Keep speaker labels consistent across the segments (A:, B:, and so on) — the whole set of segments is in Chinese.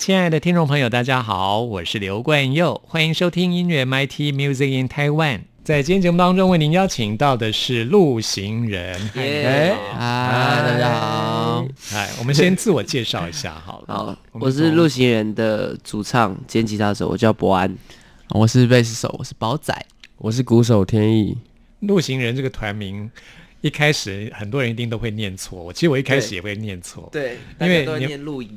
A: 亲爱的听众朋友，大家好，我是刘冠佑，欢迎收听音乐 MIT Music in Taiwan。在今天节目当中，为您邀请到的是陆行人。
B: 哎，大家好。
A: 哎，我们先自我介绍一下好了。
C: 好，
A: 们
C: 我是
A: 从
C: 陆行人的主唱兼吉他手，我叫博安。
B: 我是贝斯手，我是宝仔。
D: 我是鼓手天意，
A: 陆行人这个团名，一开始很多人一定都会念错。我其实我一开始也会念错。
C: 对，
A: 因为都
C: 念路演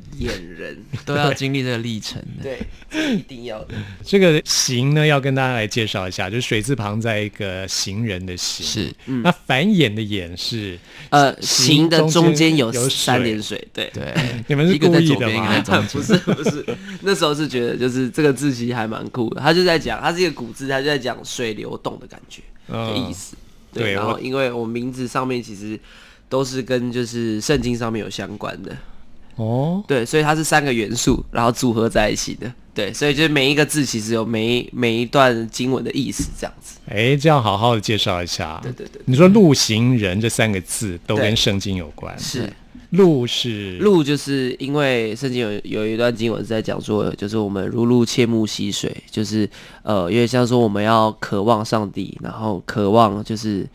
C: 人，
B: 都要经历这个历程的。
C: 对，一定要的。
A: 这个“行”呢，要跟大家来介绍一下，就是水字旁在一个行人的“行”。
B: 是，
A: 那繁衍的“衍”是
C: 呃，
A: 行
C: 行的中间有
A: 有
C: 三点水，对。
B: 对，
A: 你们是
B: 一个
A: 故意的
B: 在左边，一个在
A: 吗？
B: 中
C: 不。是不是，那时候是觉得就是这个字其实还蛮酷的，他就在讲，他是一个古字，他就在讲水流动的感觉的意思。
A: 对
C: 然后因为我名字上面其实都是跟就是圣经上面有相关的，
A: 哦，
C: 对，所以它是三个元素，然后组合在一起的。对，所以就是每一个字其实有每一每一段经文的意思，这样子。
A: 哎，这样好好的介绍一下。
C: 对对对
A: 你说“路行人”这三个字都跟圣经有关。
C: 是
A: 路是
C: 路，就是因为圣经有有一段经文是在讲说，就是我们如鹿切木溪水，就是呃，因为像说我们要渴望上帝，然后渴望就是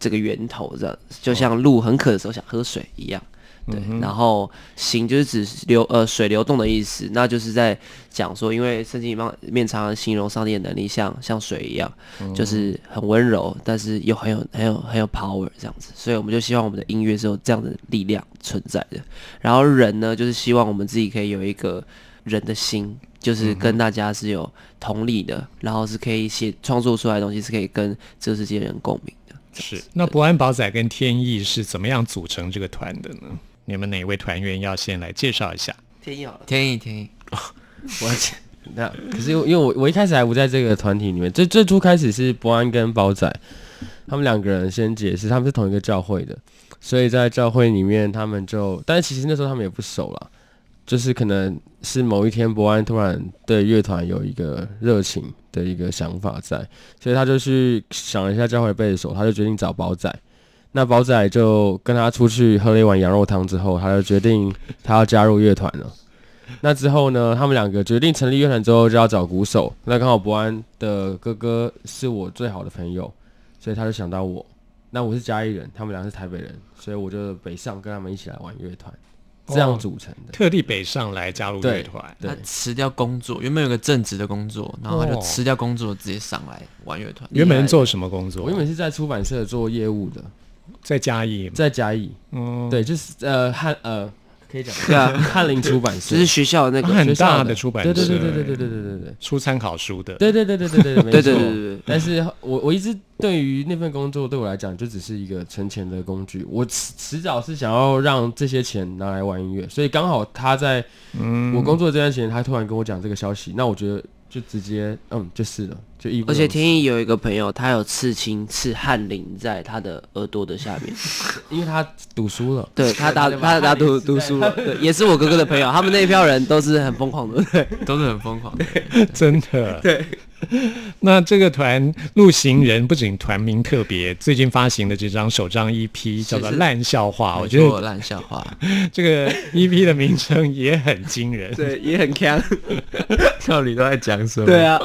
C: 这个源头这样，就像鹿很渴的时候想喝水一样。对，然后行就是指流呃水流动的意思，那就是在讲说，因为圣经里面面常常形容上帝的能力像像水一样，就是很温柔，但是又很有很有很有 power 这样子，所以我们就希望我们的音乐是有这样的力量存在的。然后人呢，就是希望我们自己可以有一个人的心，就是跟大家是有同理的，然后是可以写创作出来的东西是可以跟这个世界人共鸣的。
A: 是。那伯安宝仔跟天意是怎么样组成这个团的呢？你们哪位团员要先来介绍一下？
C: 天意好了，
B: 天意，天意，
D: 我那可是因为因为我我一开始还不在这个团体里面，最最初开始是伯安跟宝仔他们两个人先解释，他们是同一个教会的，所以在教会里面他们就，但是其实那时候他们也不熟了，就是可能是某一天伯安突然对乐团有一个热情的一个想法在，所以他就去想了一下教会贝斯手，他就决定找宝仔。那宝仔就跟他出去喝了一碗羊肉汤之后，他就决定他要加入乐团了。那之后呢，他们两个决定成立乐团之后就要找鼓手。那刚好伯安的哥哥是我最好的朋友，所以他就想到我。那我是嘉义人，他们俩是台北人，所以我就北上跟他们一起来玩乐团，这样组成的。
A: 特地北上来加入乐团。
D: 对
B: 他辞掉工作，原本有个正职的工作，然后他就
A: 哦
B: 辞掉工作，直接上来玩乐团。
A: 原本是做什么工作？
D: 我原本是在出版社做业务的，
A: 在嘉义。
D: 在嘉义，
A: 嗯，
D: 对，就是呃汉呃可以讲。
C: 对啊
D: 翰林出版社。
C: 就是学校那个，
A: 很大
D: 学校的。
A: 的出版社，
D: 对对对对对对对对对。对。
A: 出参考书的。
D: 对对对对对对，
C: 对对对对
D: 但是我我一直对于那份工作对我来讲就只是一个存钱的工具，我迟迟早是想要让这些钱拿来玩音乐，所以刚好他在
A: 嗯。
D: 我工作这段时间，他突然跟我讲这个消息，那我觉得就直接嗯就是了，
C: 而且天意有一个朋友，他有刺青刺翰林在他的耳朵的下面，
D: 因为他读书了，
C: 对他打 他打读读书了，对，也是我哥哥的朋友，他们那一票人都是很疯狂的，对，
B: 都是很疯狂的。
A: 真的。对。那这个团陆行人不仅团名特别，最近发行的这张首张 EP 叫做《
C: 是。
A: 烂笑话》，我
B: 没
A: 觉得
B: 错烂笑话，
A: 这个 EP 的名称也很惊人。
C: 对，也很强，
B: 到底都在讲什么？
C: 对啊，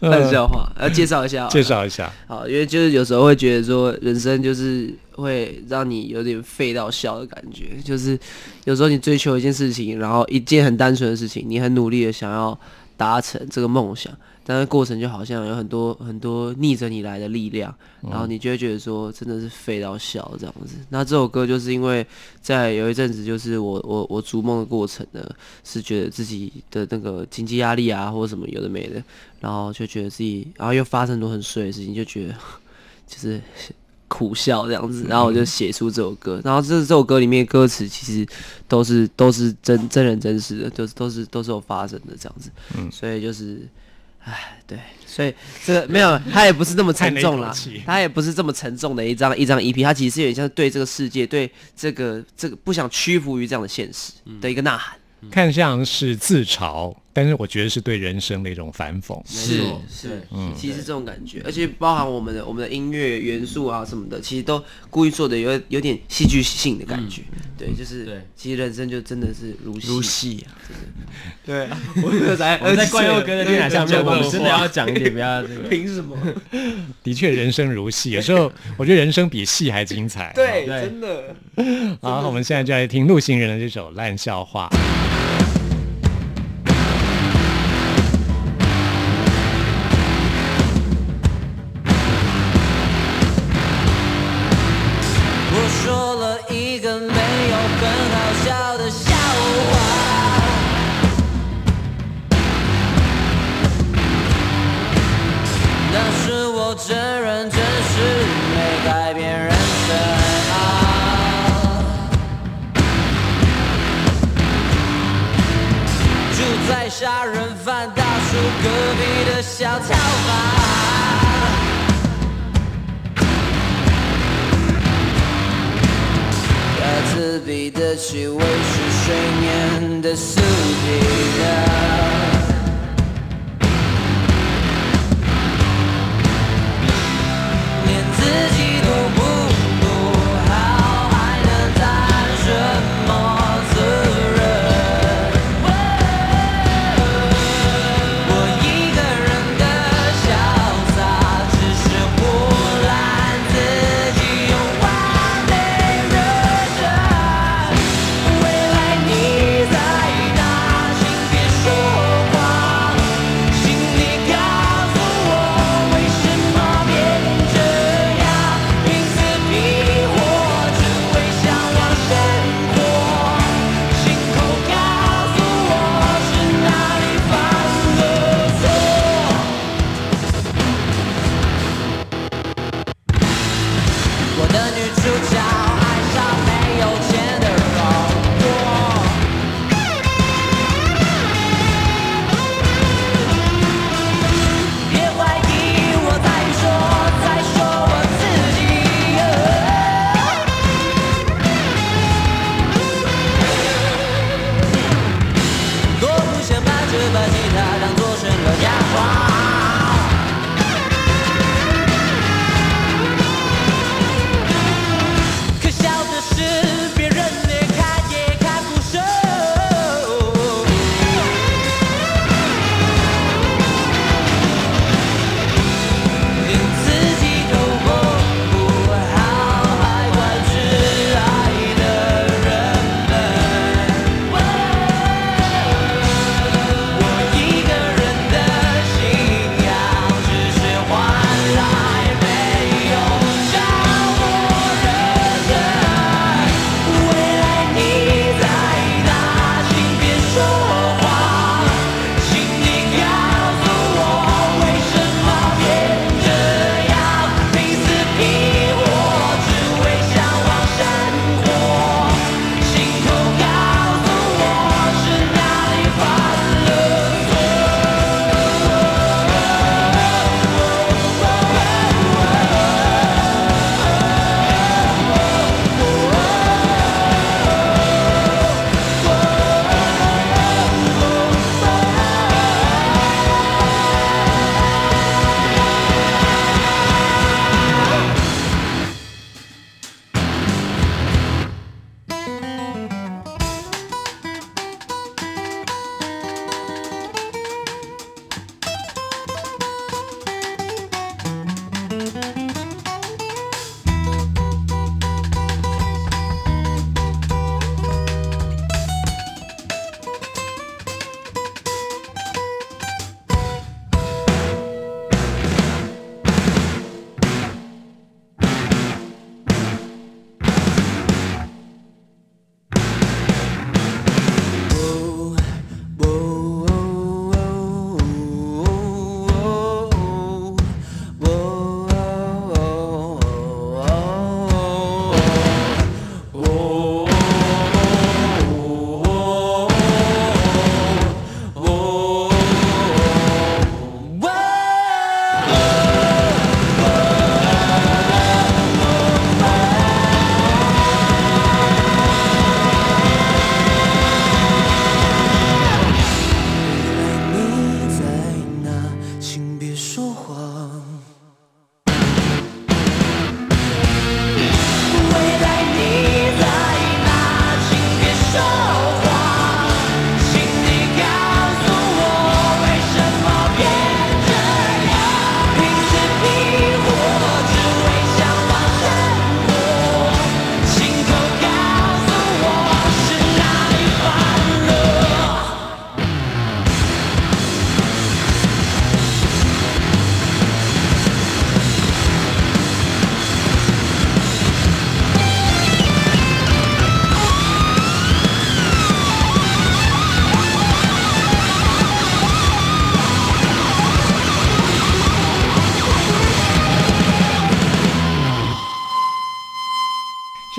C: 烂笑话，要介绍一下，
A: 介绍一下。
C: 好，因为就是有时候会觉得说，人生就是会让你有点废到笑的感觉，就是有时候你追求一件事情，然后一件很单纯的事情，你很努力的想要达成这个梦想，但是过程就好像有很多很多逆着你来的力量，然后你就会觉得说真的是废到笑这样子。那这首歌就是因为在有一阵子，就是我我我逐梦的过程呢，是觉得自己的那个经济压力啊，或者什么有的没的，然后就觉得自己，然后又发生很多很碎的事情，就觉得 就是苦笑这样子，然后我就写出这首歌，然后这这首歌里面歌词其实都是都是真真人真事的，就是都是都是有发生的这样子，所以就是，唉，对，所以这个没有，他也不是那么沉重
E: 了一口气，
C: 它也不是这么沉重的一张一张 EP，他其实是有点像是对这个世界，对这个这个不想屈服于这样的现实的一个呐喊，
E: 看像是自嘲，但是我觉得是对人生的一种反讽。
C: 是是，嗯，其实是这种感觉，而且包含我们的我们的音乐元素啊什么的，其实都故意做的有有点戏剧性的感觉。对，就是
B: 对
C: 其实人生就真的是如戏。
B: 如戏啊！
C: 对啊，我们在
D: 我们在怪佑哥的电台上面，我们真的要讲一点，不要 这个。
C: 凭什么？
E: 的确，人生如戏，有时候我觉得人生比戏还精彩。
C: 对，
D: 对
C: 真的。
E: 好，我们现在就来听陆行人的这首《烂笑话》。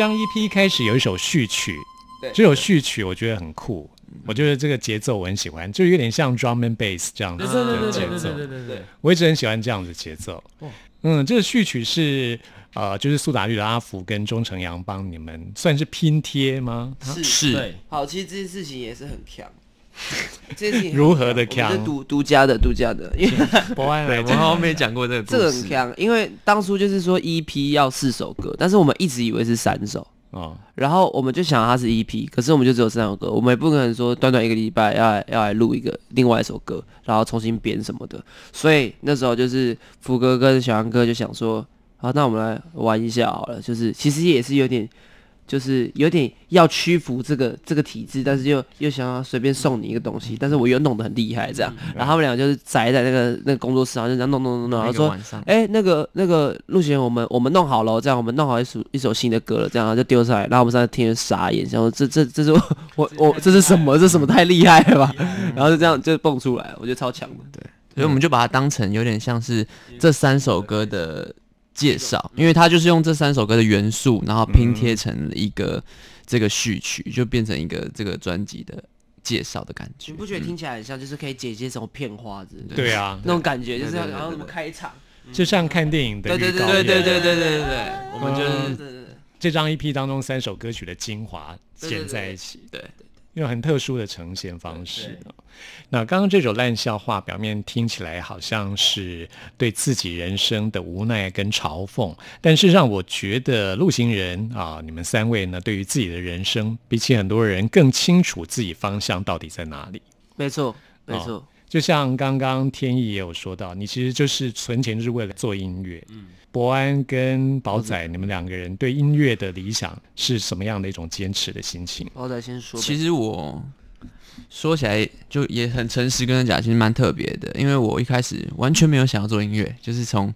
A: 这张 EP 一开始有一首序曲
C: 对，
A: 这首序曲我觉得很酷，我觉得这个节奏我很喜欢，就有点像 drum and bass 这样子的节奏。
D: 对对对，
A: 我一直很喜欢这样子节奏。嗯，这个序曲是呃，就是苏打绿的阿福跟钟成阳帮你们算是拼贴吗？
C: 是
B: 是
D: 对，
C: 好，其实这件事情也是很强。
A: 如何的强
C: 是独独家的，独家的，因为
B: 对，
A: 博安来
B: 我们好像没讲过这个故
C: 这个
B: 事
C: 很强，因为当初就是说 EP 要四首歌，但是我们一直以为是三首，
A: 哦，
C: 然后我们就想它是 EP，可是我们就只有三首歌，我们也不可能说短短一个礼拜要来要来录一个另外一首歌，然后重新编什么的，所以那时候就是福哥跟小杨哥就想说，好，那我们来玩一下好了，就是其实也是有点。就是有点要屈服这个这个体制，但是又又想要随便送你一个东西，但是我又弄得很厉害这样，然后他们两个就是宅在那个那个工作室，然后就这样弄弄弄弄，然后说哎、那个那个陆贤，我们我们弄好了，这样我们弄好一首一首新的歌了，这样然后就丢上来，然后我们三个听着傻眼，想说这这这是我我我这是什么？这什么太厉害了吧？然后就这样就蹦出来，我觉得超强的。
B: 对所以我们就把它当成有点像是这三首歌的介绍，因为它就是用这三首歌的元素，然后拼贴成一个这个序曲，就变成一个这个专辑的介绍的感觉。
C: 你不觉得听起来很像就是可以剪接什么片花之类的
A: 对啊，
C: 那种感觉，就是
B: 对对对
C: 好像什么
B: 对对
C: 开场，
A: 就像看电影的
C: 对对对对对
B: 对对对对，我们就是
C: 对对
A: 这张 EP 当中三首歌曲的精华
C: 对对
A: 剪在一起，
B: 对
A: 用很特殊的呈现方式。那刚刚这首烂笑话，表面听起来好像是对自己人生的无奈跟嘲讽，但事实上，我觉得陆行人啊，你们三位呢，对于自己的人生，比起很多人更清楚自己方向到底在哪里。
C: 没错没错，
A: 就像刚刚天意也有说到，你其实就是存钱就是为了做音乐。嗯，博安跟宝仔，你们两个人对音乐的理想是什么样的一种坚持的心情？
C: 宝仔先说，
B: 其实我说起来就也很诚实跟他讲，其实蛮特别的，因为我一开始完全没有想要做音乐，就是从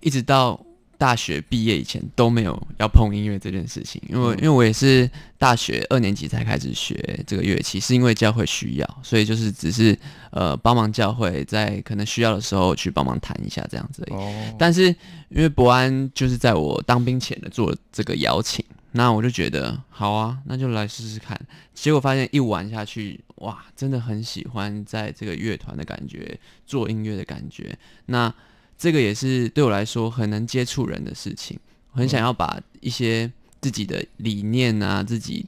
B: 一直到大学毕业以前都没有要碰音乐这件事情，因为、因为我也是大学二年级才开始学这个乐器，是因为教会需要，所以就是只是呃帮忙教会在可能需要的时候去帮忙弹一下这样子而已。
A: 哦，
B: 但是因为伯安就是在我当兵前的做这个邀请，那我就觉得好啊，那就来试试看。结果发现一玩下去，哇，真的很喜欢在这个乐团的感觉，做音乐的感觉。那这个也是对我来说很能接触人的事情，很想要把一些自己的理念啊，自己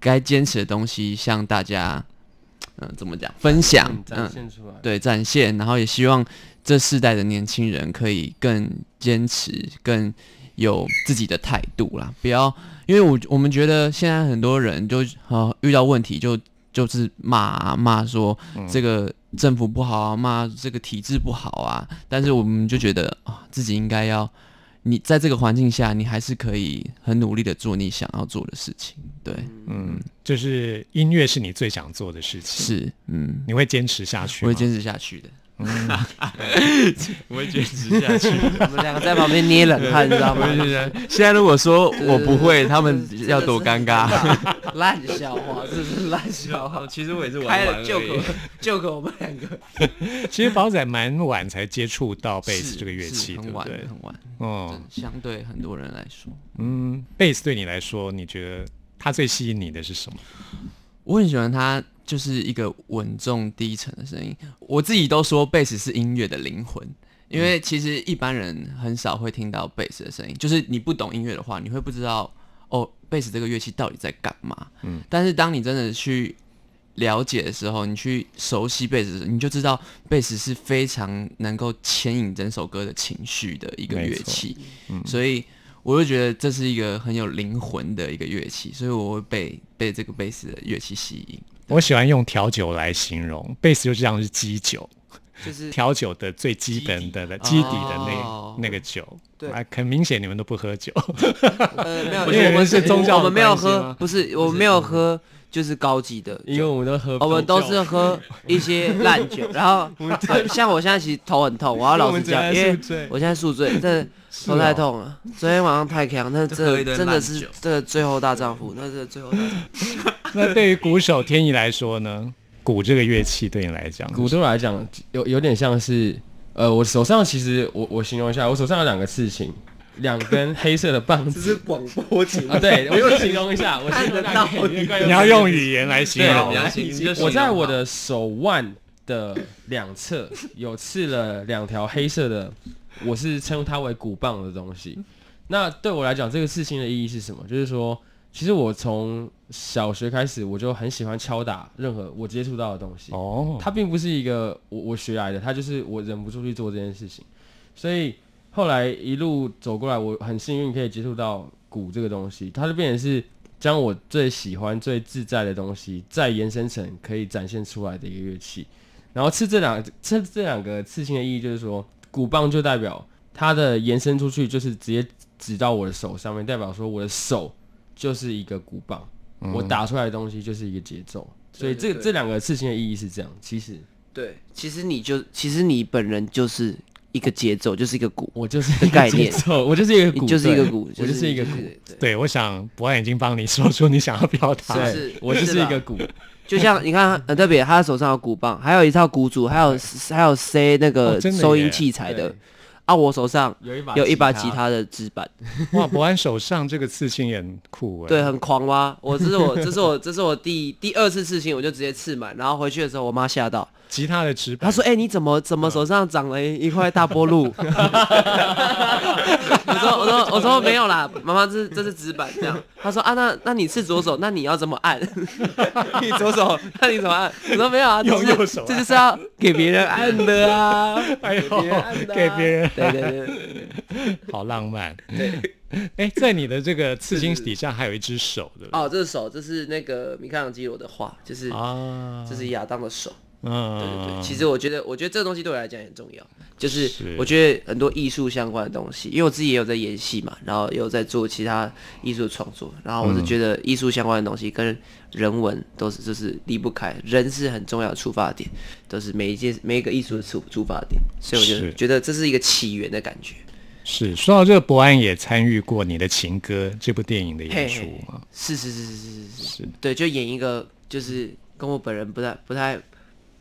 B: 该坚持的东西向大家，嗯、怎么讲分享，嗯
D: 展，现出来。
B: 对，展现，然后也希望这世代的年轻人可以更坚持、更有自己的态度啦，不要，因为我我们觉得现在很多人就呃遇到问题就就是骂啊骂说这个政府不好啊，骂这个体制不好啊，但是我们就觉得啊自己应该要。你在这个环境下，你还是可以很努力的做你想要做的事情，对，
A: 嗯，就是音乐是你最想做的事情，
B: 是，嗯，
A: 你会坚持下去？
B: 我会坚持下去的，我会坚持下去。
C: 我们两个在旁边捏冷汗，你知道吗？
B: 现在如果说我不会，他们要多尴尬。
C: 烂笑话，这是烂笑话。
B: 其实我也是
C: 开了 joke joke 我们两个，
A: 其实宝仔蛮晚才接触到贝斯
B: 是
A: 这个乐器，
B: 是很晚？很晚，
A: 哦，
B: 相对很多人来说，
A: 嗯，贝斯对你来说，你觉得它最吸引你的是什么？
B: 我很喜欢它，就是一个稳重低沉的声音。我自己都说贝斯是音乐的灵魂，因为其实一般人很少会听到贝斯的声音，就是你不懂音乐的话，你会不知道哦，贝斯这个乐器到底在干嘛。
A: 嗯，
B: 但是当你真的去了解的时候，你去熟悉贝斯的时候，你就知道贝斯是非常能够牵引整首歌的情绪的一个乐器。
A: 嗯
B: 所以我就觉得这是一个很有灵魂的一个乐器，所以我会被被这个贝斯的乐器吸引。
A: 我喜欢用调酒来形容，贝斯就像是基酒，
C: 就是
A: 调酒的最基本的的基底的那、
B: 哦。
A: 那个酒。
C: 对。
A: 啊，很明显你们都不喝酒。
C: 呃没有，
A: 因为你们是宗教的
C: 我们没有喝不是我们没有喝，就是高级的
D: 因为我们都喝，
C: 我们都是喝一些烂酒，然后像我现在其实头很痛，我要老实讲，因为我现在宿醉，真的头太痛了。昨天晚上太强，那这真的是这最后大丈夫，那是最后大丈夫。
A: 那对于鼓手天意来说呢？鼓这个乐器对你来讲，
D: 鼓对我来讲有有点像是，呃，我手上其实我我形容一下，我手上有两个刺青，两根黑色的棒子。
C: 这是广播节目
D: 啊，对，我又形容一下，我形容
C: 到
A: 你要用语言来形容
B: 形容
D: 我在我的手腕的两侧有刺了两条黑色的，我是称它为鼓棒的东西。那对我来讲，这个刺青的意义是什么？就是说，其实我从小学开始，我就很喜欢敲打任何我接触到的东西。
A: 哦，
D: 它并不是一个我我学来的，它就是我忍不住去做这件事情。所以后来一路走过来，我很幸运可以接触到鼓这个东西，它就变成是将我最喜欢、最自在的东西，再延伸成可以展现出来的一个乐器。然后刺这两这这两个刺青的意义，就是说鼓棒就代表它的延伸出去，就是直接指到我的手上面，代表说我的手就是一个鼓棒，我打出来的东西就是一个节奏。所以这这两个事情的意义是这样，其实
C: 对，其实你就其实你本人就是一个节奏，就是一个鼓，
D: 我就是一个
C: 概念
D: 节奏，我就是一个鼓，
C: 就是一个鼓，
D: 我就是一个鼓，
C: 对
A: 我想博安已经帮你说出你想要表达的。
C: 是，
D: 我就是一个鼓，
C: 就像 你看很特别，他手上有鼓棒，还有一套鼓组，还有还有塞那
A: 哦
C: 个收音器材的。啊，我手上
D: 有一把
C: 有一把吉，他的纸板，
A: 哇，伯安手上这个刺青也很酷哎。
C: 对，很狂哇？我这是我这是我这是我第第二次刺青，我就直接刺满，然后回去的时候，我妈吓到，
A: 吉他的指板。
C: 他说：“哎、你怎么怎么手上长了一块大波路？”我说：“我说我说没有啦，妈妈，这是这是纸板这样。”他说：“啊，那那你刺左手，那你要怎么按？你左手，那你怎么按？”我说：“没有啊，这
A: 用
C: 是
A: 右手按
C: 这就是要给别人按的啊，
A: 哎呦
C: 给别人按的、啊，
A: 给别人
C: 对对对对，
A: 好浪漫。对哎，在你的这个刺青底下还有一只手，的？
C: 哦，这是手，这是那个米开朗基罗的画，就是、
A: 啊，
C: 这是亚当的手。”对对
A: 嗯
C: 对，，其实我觉得，我觉得这个东西对我来讲也很重要，就是
A: 是。
C: 我觉得很多艺术相关的东西，因为我自己也有在演戏嘛，然后也有在做其他艺术的创作，然后我是觉得艺术相关的东西跟人文都是就是离不开，人是很重要的出发点，都是每一件每一个艺术的出出发点，所以我就觉得这是一个起源的感觉。
A: 是说到这个，博安也参与过《你的情歌》这部电影的演出
C: 嘿嘿
A: 啊。
C: 是是是是是是是，
A: 是。
C: 对，就演一个就是跟我本人不太不太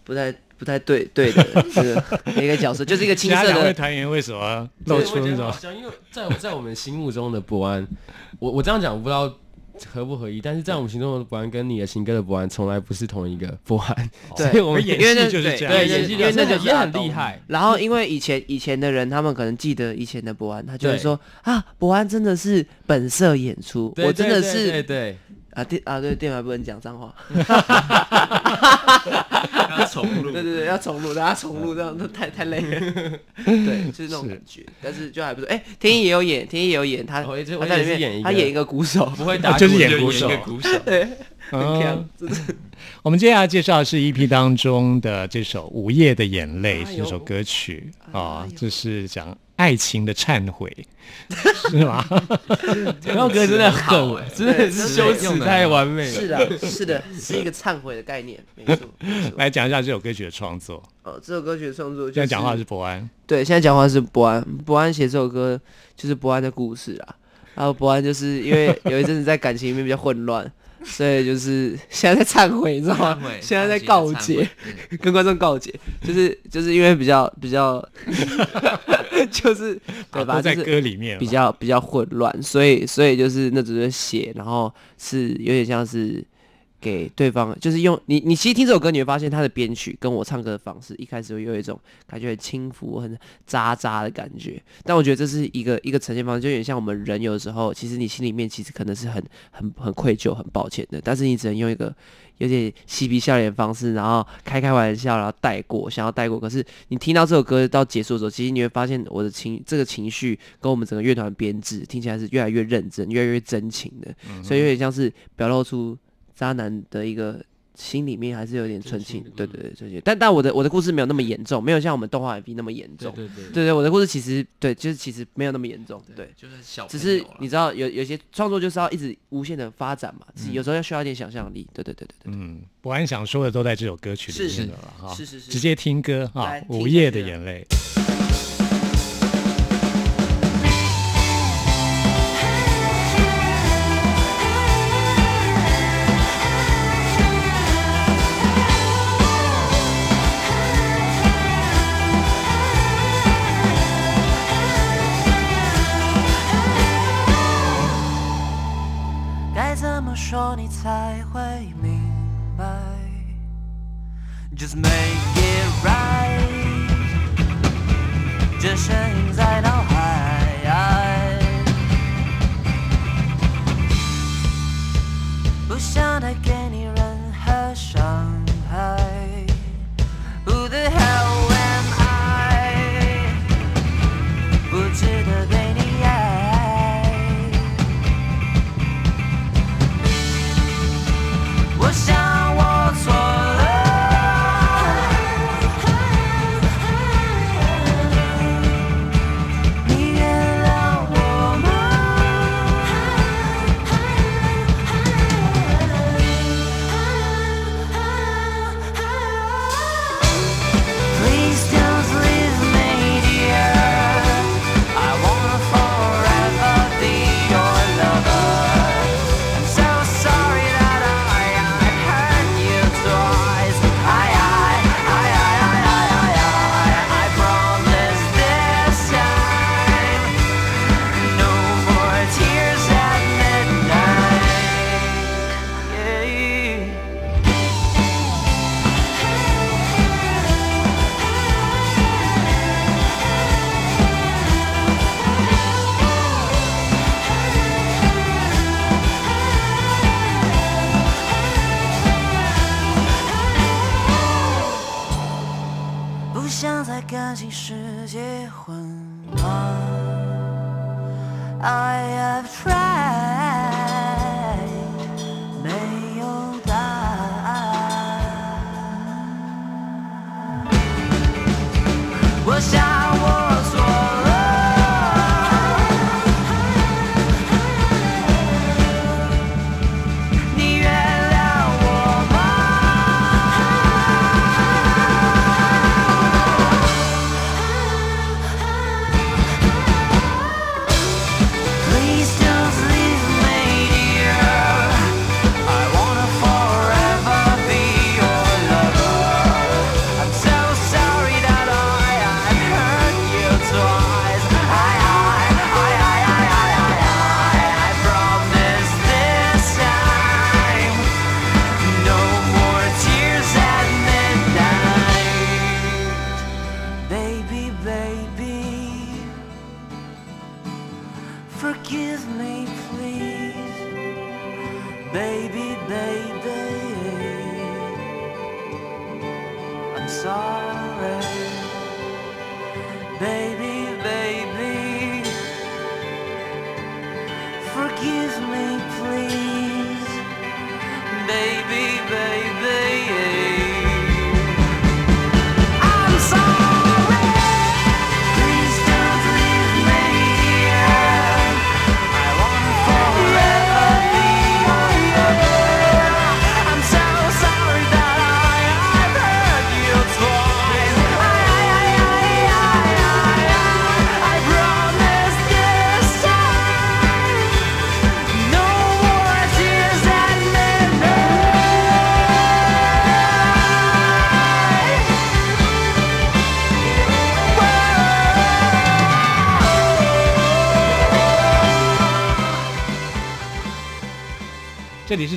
C: 不太不太对对的这个 一个角色，就是一个青涩的。
A: 团员为什么露出那种？
D: 因为在我在我们心目中的博安，我我这样讲我不知道合不合意，但是在我们心中的博安跟你的新歌的博安从来不是同一个博安，
C: 对
D: 所以我们
A: 演
C: 因为那
A: 戏就是这样
D: 对
C: 对
D: 演戏因为
C: 因为那就是
D: 那个也很厉害，
C: 然后因为以前以前的人，他们可能记得以前的博安，他就会说啊，博安真的是本色演出，我真的
D: 是对对
C: 是
D: 对，
C: 啊电啊对电台不能讲脏话，
B: 要重录。
C: 对对对，要重录，大家重录这样那太太累了，对，就是那种感觉，但是就还不错。哎，天一也有演，天一也有演，他
D: 我也是
C: 他在里面他演一个鼓手，
D: 不会打
A: 就是
D: 鼓
A: 演鼓手
B: 一个鼓手，
C: 对，很
A: 嗯
C: 强，真的。
A: 我们接下来介绍的是 EP 当中的这首《午夜的眼泪》这首歌曲。啊
C: 哎，呦
A: 这是讲爱情的忏悔，是吗？
D: 这首歌真的很，真的是修辞太完美了。
C: 是的，是的，是一个忏悔的概念，没错，没错。
A: 来讲一下这首歌曲的创作。
C: 哦，这首歌曲的创作就是
A: 现在讲话是伯安，
C: 对，现在讲话是伯安，伯安写这首歌就是伯安的故事啊。然后伯安就是因为有一阵子在感情里面比较混乱，所以就是现在在忏悔，你知道吗？现在在告解，跟观众告解，就是就是因为比较比较，就是 对吧？
A: 在
C: 就是
A: 歌里面
C: 比较比较混乱，所以所以就是那只是写，然后是有点像是给对方，就是用你你其实听这首歌，你会发现它的编曲跟我唱歌的方式，一开始会有一种感觉很轻浮、很渣渣的感觉，但我觉得这是一个一个呈现方式，就有点像我们人有的时候，其实你心里面其实可能是很很很愧疚、很抱歉的，但是你只能用一个。有点嬉皮笑脸的方式，然后开开玩笑，然后带过，想要带过。可是你听到这首歌到结束的时候，其实你会发现我的情这个情绪跟我们整个乐团编制听起来是越来越认真、越来越真情的，所以有点像是表露出渣男的一个心里面还是有点纯情，对对对，纯情。但但我的我的故事没有那么严重，没有像我们动画 MV 那么严重。
D: 对对
C: 对对，我的故事其实对，就是其实没有那么严重，对。
B: 就是小
C: 只是你知道，有有些创作就是要一直无限的发展嘛，自己有时候要需要一点想象力。对对对对对。
A: 嗯，博安想说的都在这首歌曲里面了哈。
C: 是是是
A: 直接听歌哈，
C: 来《
A: 午夜的眼泪》。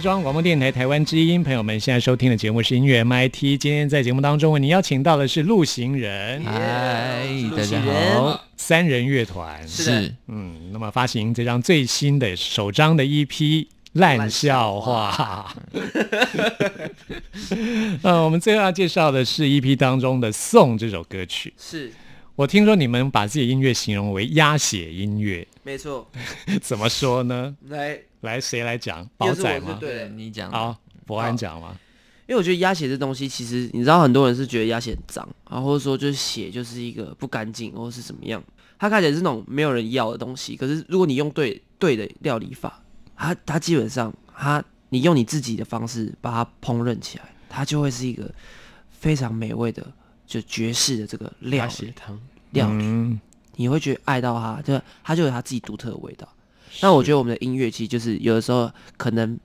A: 是中央广播电台台湾之音，朋友们现在收听的节目是音乐 MIT。今天在节目当中为你邀请到的是陆行人
B: 嗨，大家
C: 人
B: 好，
A: 三人乐团，
B: 是
A: 嗯，那么发行这张最新的首张的 EP《烂笑话》。呃，我们最后要介绍的是 EP 当中的《送》这首歌曲。
C: 是
A: 我听说你们把自己的音乐形容为鸭血音乐，
C: 没错。
A: 怎么说呢？
C: 来，
A: 来，谁来讲？宝仔吗？
C: 对
B: 你讲
A: 好，博安讲吗？
C: 因为我觉得鸭血这东西，其实你知道，很多人是觉得鸭血很脏，啊，或者说就是血就是一个不干净，或是怎么样，它看起来是那种没有人要的东西。可是如果你用对对的料理法，它它基本上它你用你自己的方式把它烹饪起来，它就会是一个非常美味的就爵士的这个料理
D: 鸭血汤，
C: 料理。
A: 嗯，
C: 你会觉得爱到它，就它就有它自己独特的味道。那我觉得我们的音乐其实就是有的时候可能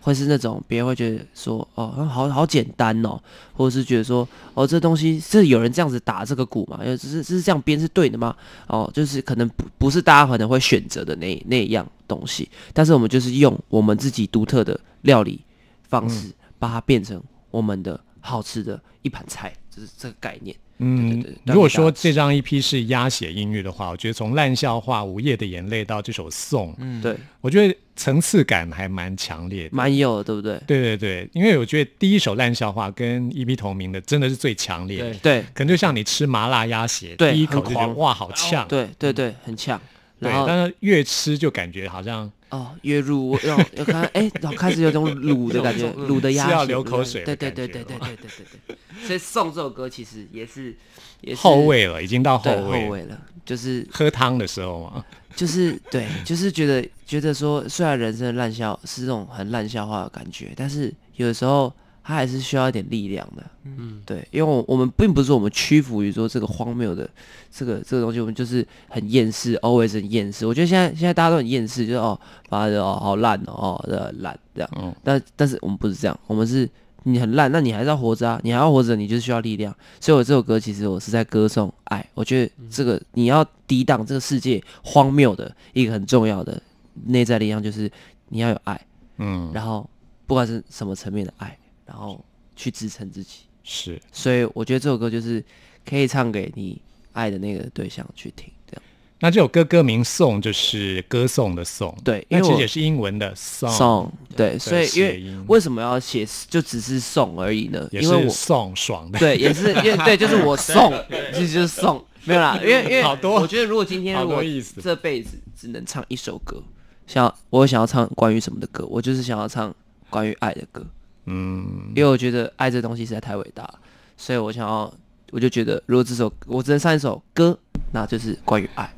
C: 会是那种别人会觉得说哦，好好简单哦，或者是觉得说哦，这东西是有人这样子打这个鼓嘛，呃，只是是这样编是对的吗？哦，就是可能不不是大家可能会选择的那那样东西，但是我们就是用我们自己独特的料理方式，把它变成我们的好吃的一盘菜，就是这个概念。
A: 嗯如果说这张 EP 是鸭血音乐的话，我觉得从烂笑话《午夜的眼泪》到这首《送》，
B: 嗯，
C: 对，
A: 我觉得层次感还蛮强烈的。
C: 蛮有的，对不对？
A: 对对对，因为我觉得第一首烂笑话跟 EP 同名的真的是最强烈的。
D: 对，
C: 对。
A: 可能就像你吃麻辣鸭血，第一口就觉得哇好呛，
C: 对对对，很呛。
A: 对，
C: 然后
A: 但是越吃就感觉好像
C: 哦，越入让要 看，哎，然后开始有种卤的感觉，卤的鸭
A: 要流口水
C: 对对对对对对对对对。所以送这首歌其实也是也是
A: 后味了，已经到后味
C: 后味了，就是
A: 喝汤的时候嘛，
C: 就是对，就是觉得觉得说，虽然人生的烂笑是这种很烂笑话的感觉，但是有的时候它还是需要一点力量的。嗯，对，因为我我们并不是说我们屈服于说这个荒谬的这个这个东西，我们就是很厌世，always 很厌世。我觉得现在现在大家都很厌世，就是哦，把它哦好烂哦，烂这样。
A: 嗯
C: 但但是我们不是这样，我们是你很烂，那你还是要活着啊，你还要活着，你就是需要力量。所以我这首歌其实我是在歌颂爱，我觉得这个你要抵挡这个世界荒谬的一个很重要的内在力量，就是你要有爱，
A: 嗯，
C: 然后不管是什么层面的爱，然后去支撑自己。
A: 是。
C: 所以我觉得这首歌就是可以唱给你爱的那个对象去听，这样。
A: 那这首歌歌名“颂”就是歌颂的“颂”，
C: 对，因为
A: 其实也是英文的
C: “song”，song 对，所以因为为什么要写就只是送而已呢？
A: 也
C: 因为我
A: 是送爽的，
C: 对，也是因为对，就是我 送，其实就是送，没有啦，因为因为
A: 好多
C: 我觉得如果今天
A: 好
C: 如果
A: 多意思。
C: 这辈子只能唱一首歌，想我想要唱关于什么的歌，我就是想要唱关于爱的歌，
A: 嗯，
C: 因为我觉得爱这东西实在太伟大，所以我想要，我就觉得如果这首我只能唱一首歌，那就是关于爱。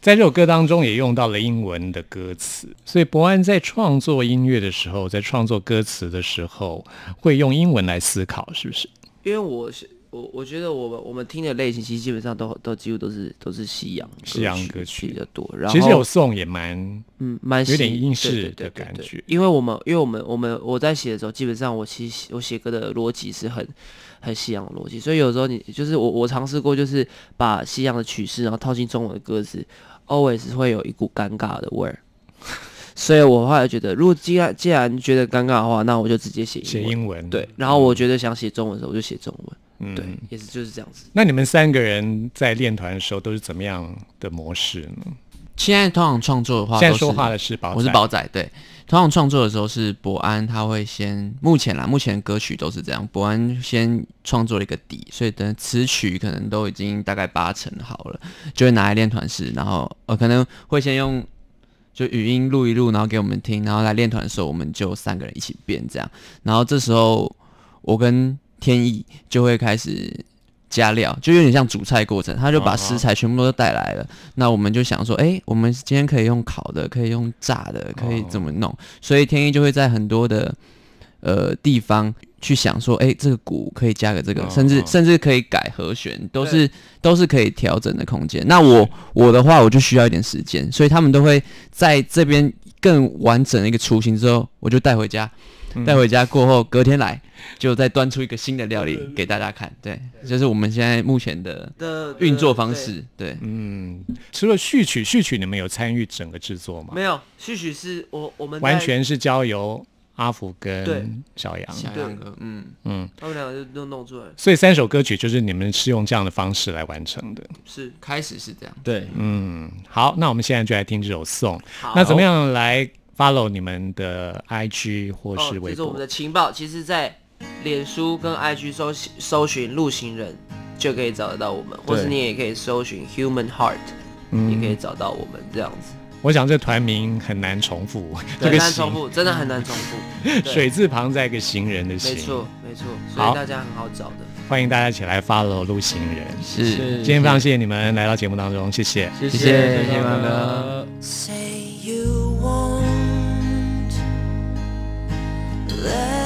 A: 在这首歌当中也用到了英文的歌词，所以伯安在创作音乐的时候，在创作歌词的时候，会用英文来思考，是不是？
C: 因为我是我我觉得我们我们听的类型其实基本上都都几乎都是都是西洋
A: 西洋歌曲
C: 比较多，然后
A: 其实有送也蛮
C: 嗯，蛮
A: 有点
C: 喜
A: 英式
C: 对对对
A: 的感觉
C: 因为我们，因为我们，我们我在写的时候，基本上我其实我写歌的逻辑是很很西洋的逻辑，所以有时候你就是我我尝试过，就是把西洋的曲式，然后套进中文的歌词，always 会有一股尴尬的味儿。所以我后来觉得，如果既然既然觉得尴尬的话，那我就直接写
A: 写
C: 英文。
A: 英文，
C: 对，然后我觉得想写中文的时候，我就写中文。
A: 嗯
C: 对，也是就是这样子。
A: 那你们三个人在练团的时候都是怎么样的模式呢？
B: 现在通常创作的话，
A: 现在说话的是宝仔，
B: 我是宝仔，对。通常创作的时候是伯安，他会先目前啦，目前歌曲都是这样，伯安先创作了一个底，所以等词曲可能都已经大概八成好了，就会拿来练团试，然后呃可能会先用就语音录一录，然后给我们听，然后来练团的时候我们就三个人一起变这样，然后这时候我跟天意就会开始加料，就有点像煮菜过程，他就把食材全部都带来了。那我们就想说，哎、我们今天可以用烤的，可以用炸的，可以怎么弄？所以天意就会在很多的呃地方去想说，哎、这个鼓可以加个这个，
A: 哦
B: 甚至
A: 哦
B: 甚至可以改和弦，都是都是可以调整的空间。那我我的话，我就需要一点时间，所以他们都会在这边更完整的一个雏形之后，我就带回家。带回家过后，隔天来就再端出一个新的料理给大家看。对，这是我们现在目前的
C: 的
B: 运作方式。对，
A: 嗯，除了序曲，序曲你们有参与整个制作吗？
C: 没有，序曲是我我们
A: 完全是交由阿福跟小杨，
B: 小杨哥，嗯，
A: 嗯，
C: 他们两个就都弄出来，
A: 所以三首歌曲就是你们是用这样的方式来完成的。
C: 是
B: 开始是这样。
D: 对，
A: 嗯，好，那我们现在就来听这首《
C: 送》。
A: 那怎么样来 follow 你们的 IG 或
C: 哦，
A: 是微博？
C: 这是我们的情报，其实，在脸书跟 IG 搜搜寻路行人就可以找得到我们，或是你也可以搜寻 Human Heart，、
A: 嗯
C: 也可以找到我们这样子。
A: 我想这团名很难重复，这
C: 很
A: 个
C: 难重复，真的很难重复。
A: 水字旁在一个行人的
C: 没。错，没错，所
A: 好
C: 以大家很好找的。
A: 欢迎大家一起来 follow 路行人。
B: 是，
A: 今天非常谢谢你们来到节目当中，谢谢。
D: 谢
B: 谢谢谢马哥。
E: Let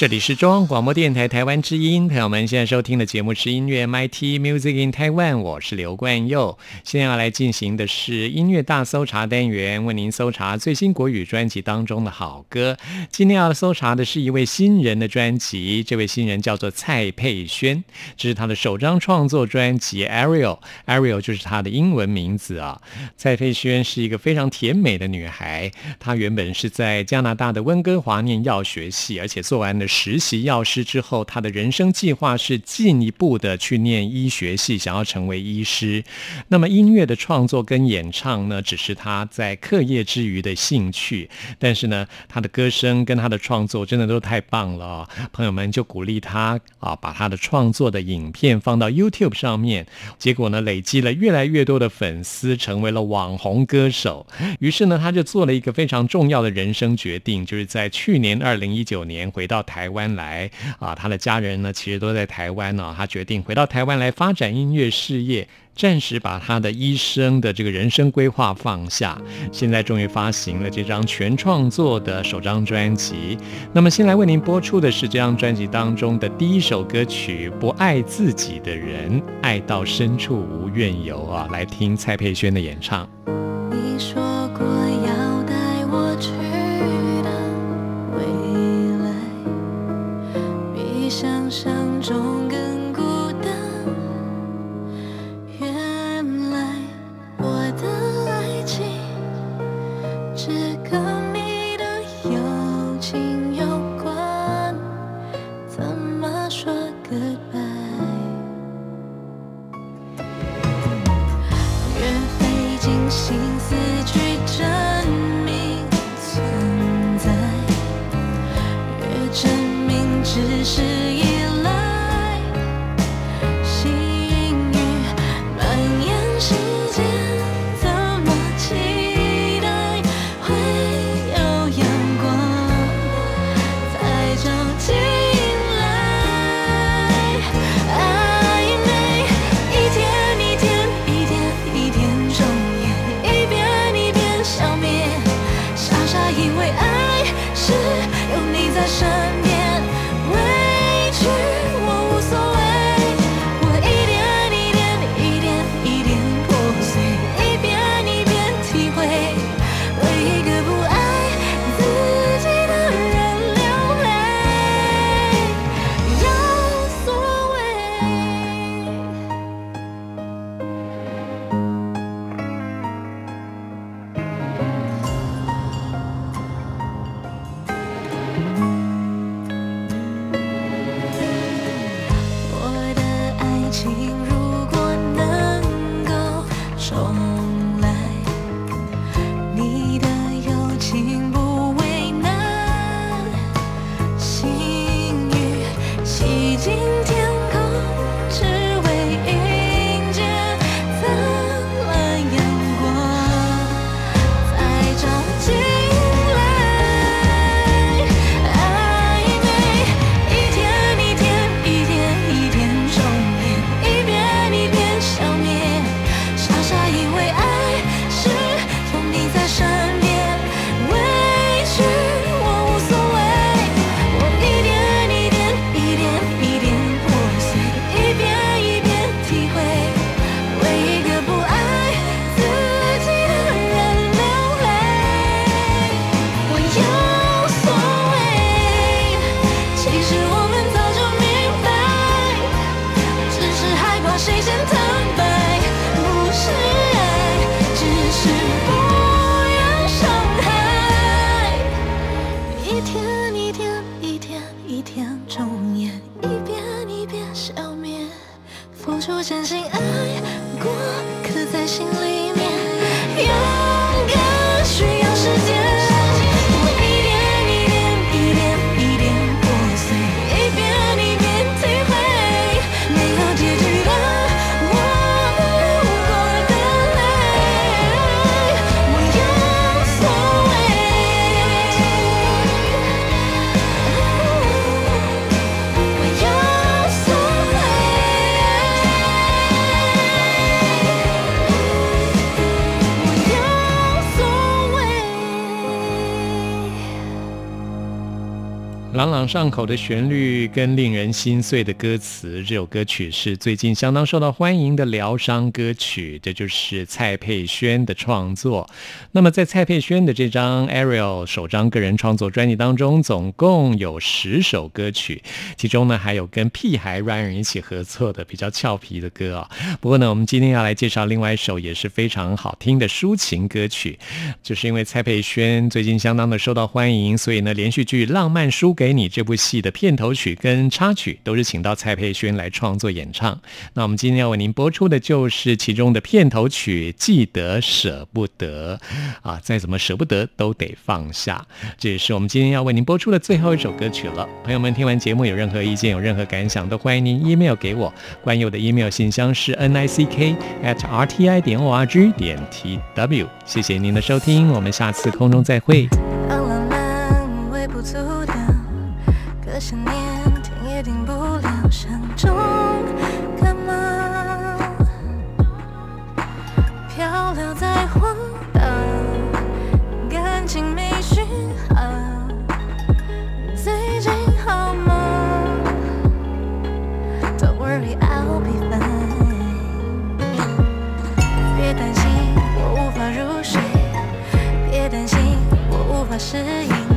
A: 这里是中央广播电台台湾之音，朋友们现在收听的节目是音乐 MIT Music in Taiwan，我是刘冠佑。现在要来进行的是音乐大搜查单元，为您搜查最新国语专辑当中的好歌。今天要搜查的是一位新人的专辑，这位新人叫做蔡佩轩，这是他的首张创作专辑 Ariel，Ariel 就是他的英文名字啊。蔡佩轩是一个非常甜美的女孩，她原本是在加拿大的温哥华念药学系，而且做完的实习药师之后，他的人生计划是进一步的去念医学系，想要成为医师。那么音乐的创作跟演唱呢，只是他在课业之余的兴趣，但是呢，他的歌声跟他的创作真的都太棒了啊、朋友们就鼓励他啊，把他的创作的影片放到 YouTube 上面，结果呢，累积了越来越多的粉丝，成为了网红歌手。于是呢，他就做了一个非常重要的人生决定，就是在去年二零一九年回到台
F: 台湾来啊，他的家人呢其实都在台湾呢、他决定回到台湾来发展音乐事业。暂时把他的一生的这个人生规划放下，现在终于发行了这张全创作的首张专辑。那么，先来为您播出的是这张专辑当中的第一首歌曲《不爱自己的人，爱到深处无怨尤》啊，来听蔡佩轩的演唱。朗上口的旋律跟令人心碎的歌词，这首歌曲是最近相当受到欢迎的疗伤歌曲，这就是蔡佩轩的创作。那么在蔡佩轩的这张《Ariel》首张个人创作专辑当中，总共有十首歌曲，其中呢还有跟屁孩 Ryan 一起合作的比较俏皮的歌啊、不过呢，我们今天要来介绍另外一首也是非常好听的抒情歌曲，就是因为蔡佩轩最近相当的受到欢迎，所以呢，连续剧《浪漫输给你》这部戏的片头曲跟插曲都是请到蔡佩轩来创作演唱。那我们今天要为您播出的就是其中的片头曲《记得舍不得》啊，再怎么舍不得都得放下。这也是我们今天要为您播出的最后一首歌曲了。朋友们，听完节目有任何意见、有任何感想，都欢迎您 email 给我。关于我的 email 信箱是 n i c k at r t i 点 o r g 点 t w。谢谢您的收听，我们下次空中再会。
G: 浪漫微不足道，
F: 想念停也停不了想中感冒漂流在荒岛感情没讯号最近好吗？Don't worry i'll be fine 别担心我无法入睡。别担心我无法适应。